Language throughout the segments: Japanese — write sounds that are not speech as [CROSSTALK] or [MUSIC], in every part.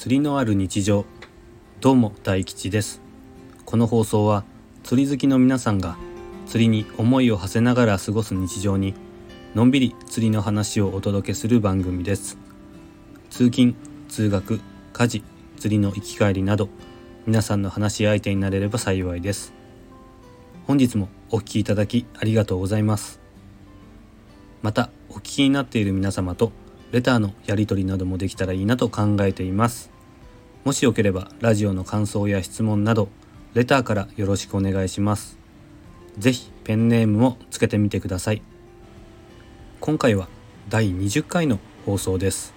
釣りのある日常。どうも大吉です。この放送は釣り好きの皆さんが釣りに思いを馳せながら過ごす日常にのんびり釣りの話をお届けする番組です。通勤通学家事釣りの行き帰りなど皆さんの話し相手になれれば幸いです。本日もお聴きいただきありがとうございます。またお聞きになっている皆様とレターのやり取りなどもできたらいいなと考えています。もしよければラジオの感想や質問などレターからよろしくお願いします。是非ペンネームもつけてみてください。今回は第20回の放送です。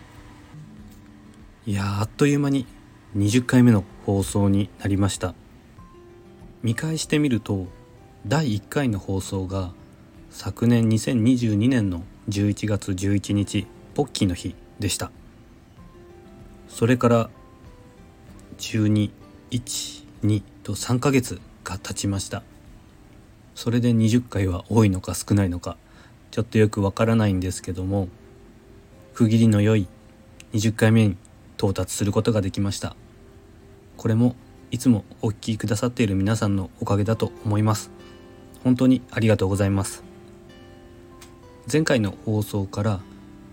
いやあっという間に20回目の放送になりました。見返してみると第1回の放送が昨年2022年の11月11日ポッキーの日でした。それから1212と3ヶ月が経ちました。それで20回は多いのか少ないのかちょっとよくわからないんですけども区切りの良い20回目に到達することができました。これもいつもお聞きくださっている皆さんのおかげだと思います。本当にありがとうございます。前回の放送から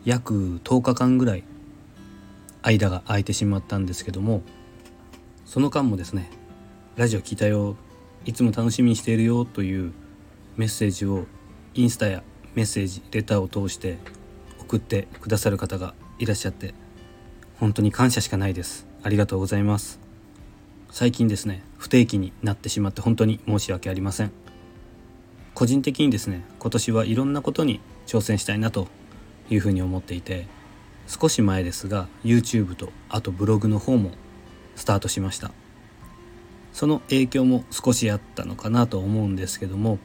約10日間ぐらい間が空いてしまったんですけどもその間もですね「ラジオ聞いたよ。いつも楽しみにしているよ」というメッセージをインスタやメッセージレターを通して送ってくださる方がいらっしゃって本当に感謝しかないです。ありがとうございます。最近ですね不定期になってしまって本当に申し訳ありません。個人的にですね今年はいろんなことに挑戦したいなというふうに思っていて少し前ですが YouTube とあとブログの方もスタートしました。その影響も少しあったのかなと思うんですけども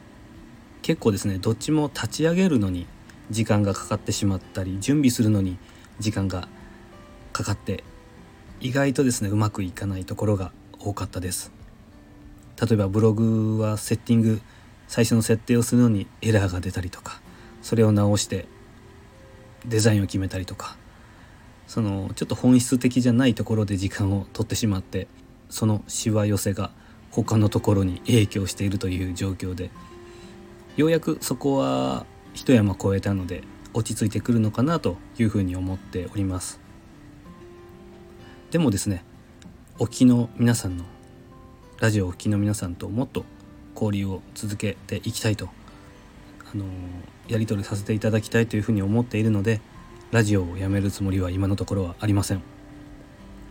結構ですねどっちも立ち上げるのに時間がかかってしまったり準備するのに時間がかかって意外とですねうまくいかないところが多かったです。例えばブログはセッティング最初の設定をするのにエラーが出たりとかそれを直してデザインを決めたりとかそのちょっと本質的じゃないところで時間を取ってしまってそのしわ寄せが他のところに影響しているという状況でようやくそこは一山越えたので落ち着いてくるのかなというふうに思っております。でもですねお聞きの皆さんのラジオをお聞きの皆さんともっと交流を続けていきたいとのやり取りさせていただきたいというふうに思っているのでラジオをやめるつもりは今のところはありません。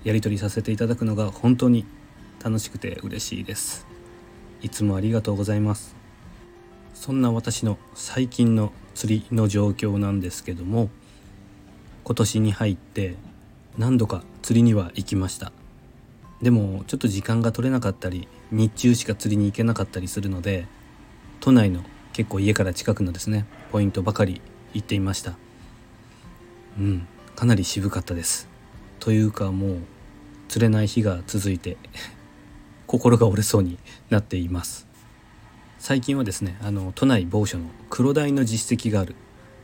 やり取りさせていただくのが本当に楽しくて嬉しいです。いつもありがとうございます。そんな私の最近の釣りの状況なんですけども今年に入って何度か釣りには行きました。でもちょっと時間が取れなかったり日中しか釣りに行けなかったりするので都内の結構家から近くのですねポイントばかり行っていました。うんかなり渋かったです。というかもう釣れない日が続いて [LAUGHS] 心が折れそうになっています。最近はですねあの都内某所の黒鯛の実績がある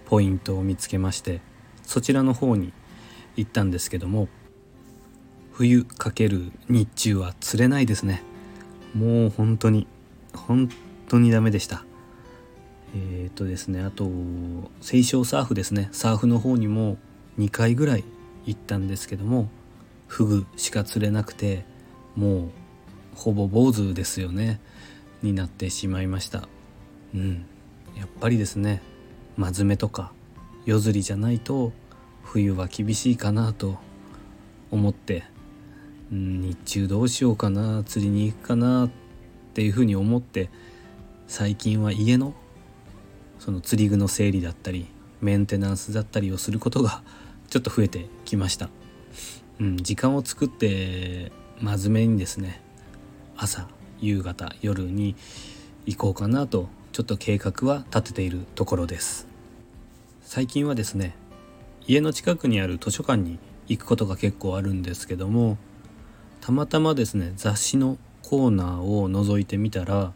ポイントを見つけましてそちらの方に行ったんですけども冬かける日中は釣れないですね。もう本当に本当にダメでした。っ、とですねあと清少サーフですね。サーフの方にも2回ぐらい行ったんですけどもフグしか釣れなくてもうほぼ坊主ですよね。になってしまいました。うん。やっぱりですね真面目とか夜釣りじゃないと冬は厳しいかなと思って、うん、日中どうしようかな釣りに行くかなっていうふうに思って最近は家のその釣り具の整理だったりメンテナンスだったりをすることがちょっと増えてきました、うん、時間を作って真面目にですね朝夕方夜に行こうかなとちょっと計画は立てているところです。最近はですね家の近くにある図書館に行くことが結構あるんですけどもたまたまですね雑誌のコーナーを覗いてみたら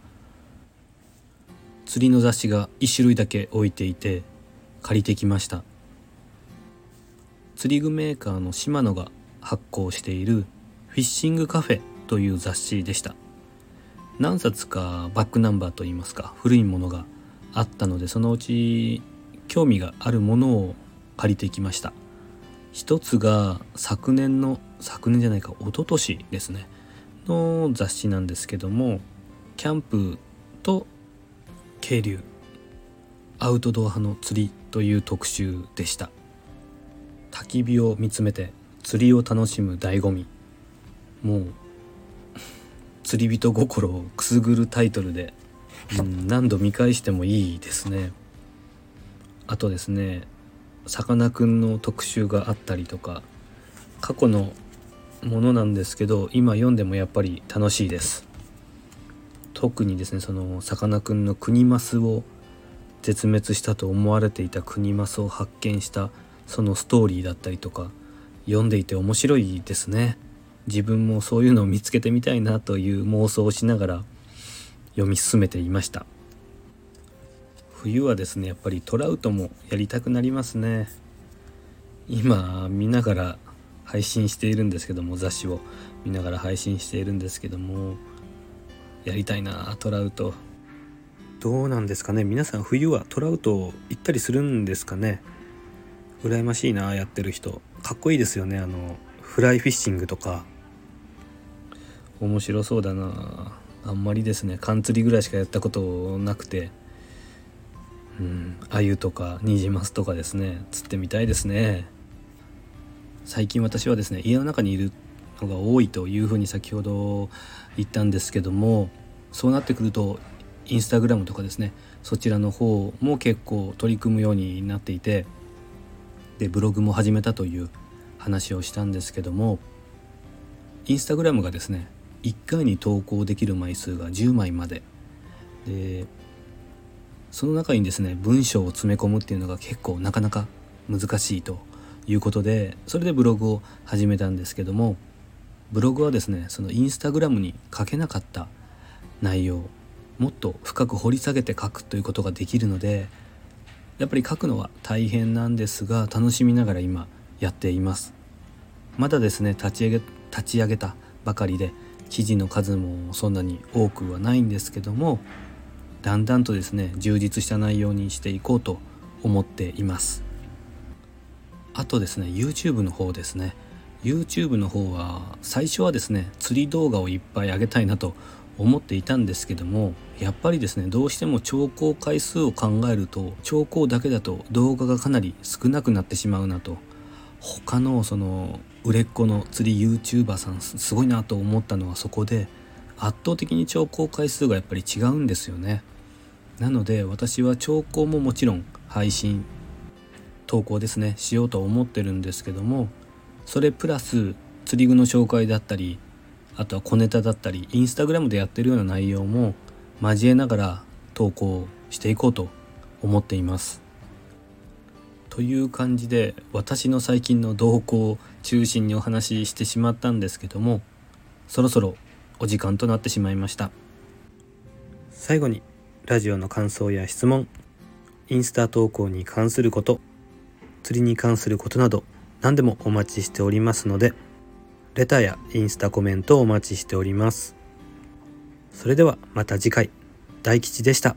釣りの雑誌が1種類だけ置いていて借りてきました。釣り具メーカーのシマノが発行しているフィッシングカフェという雑誌でした。何冊かバックナンバーといいますか古いものがあったのでそのうち興味があるものを借りてきました。一つが昨年の昨年じゃないか一昨年ですねの雑誌なんですけどもキャンプと渓流アウトドア派の釣りという特集でした。焚き火を見つめて釣りを楽しむ醍醐味。もう [LAUGHS] 釣り人心をくすぐるタイトルで、うん、何度見返してもいいですね。あとですねさかなクンの特集があったりとか過去のものなんですけど今読んでもやっぱり楽しいです。特にですねそのさかなクンのクニマスを絶滅したと思われていたクニマスを発見したそのストーリーだったりとか読んでいて面白いですね。自分もそういうのを見つけてみたいなという妄想をしながら読み進めていました。冬はですねやっぱりトラウトもやりたくなりますね。今見ながら配信しているんですけども雑誌を見ながら配信しているんですけどもやりたいなトラウト。どうなんですかね？皆さん冬はトラウト行ったりするんですかね？羨ましいなやってる人。かっこいいですよね。あのフライフィッシングとか。面白そうだな。あんまりですね。缶釣りぐらいしかやったことなくて。うん。鮎とかニジマスとかですね。釣ってみたいですね。最近私はですね家の中にいるのが多いというふうに先ほど言ったんですけどもそうなってくるとインスタグラムとかですねそちらの方も結構取り組むようになっていてでブログも始めたという話をしたんですけどもインスタグラムがですね1回に投稿できる枚数が10枚まで。でその中にですね文章を詰め込むっていうのが結構なかなか難しいということでそれでブログを始めたんですけどもブログはですねそのインスタグラムに書けなかった内容もっと深く掘り下げて書くということができるのでやっぱり書くのは大変なんですが楽しみながら今やっています。まだですね立ち上げ立ち上げたばかりで記事の数もそんなに多くはないんですけどもだんだんとですね充実した内容にしていこうと思っています。あとですね YouTube の方ですね。YouTube の方は最初はですね釣り動画をいっぱい上げたいなと思っていたんですけどもやっぱりですねどうしても聴講回数を考えると聴講だけだと動画がかなり少なくなってしまうなと他のその売れっ子の釣り YouTuber さんすごいなと思ったのはそこで圧倒的に聴講回数がやっぱり違うんですよね。なので私は聴講ももちろん配信投稿ですねしようと思ってるんですけどもそれプラス釣り具の紹介だったりあとは小ネタだったりインスタグラムでやってるような内容も交えながら投稿していこうと思っています。という感じで私の最近の動向を中心にお話ししてしまったんですけどもそろそろお時間となってしまいました最後にラジオの感想や質問インスタ投稿に関すること釣りに関することなど何でもお待ちしておりますのでレターやインスタコメントをお待ちしております。それではまた次回。大吉でした。